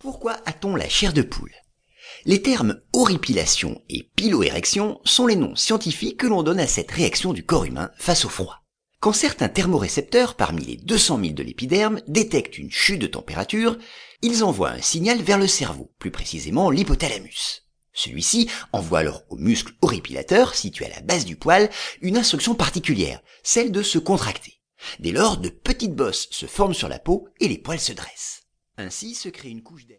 Pourquoi a-t-on la chair de poule? Les termes horripilation et piloérection sont les noms scientifiques que l'on donne à cette réaction du corps humain face au froid. Quand certains thermorécepteurs parmi les 200 000 de l'épiderme détectent une chute de température, ils envoient un signal vers le cerveau, plus précisément l'hypothalamus. Celui-ci envoie alors au muscle horripilateur, situé à la base du poil, une instruction particulière, celle de se contracter. Dès lors, de petites bosses se forment sur la peau et les poils se dressent. Ainsi se crée une couche d'air.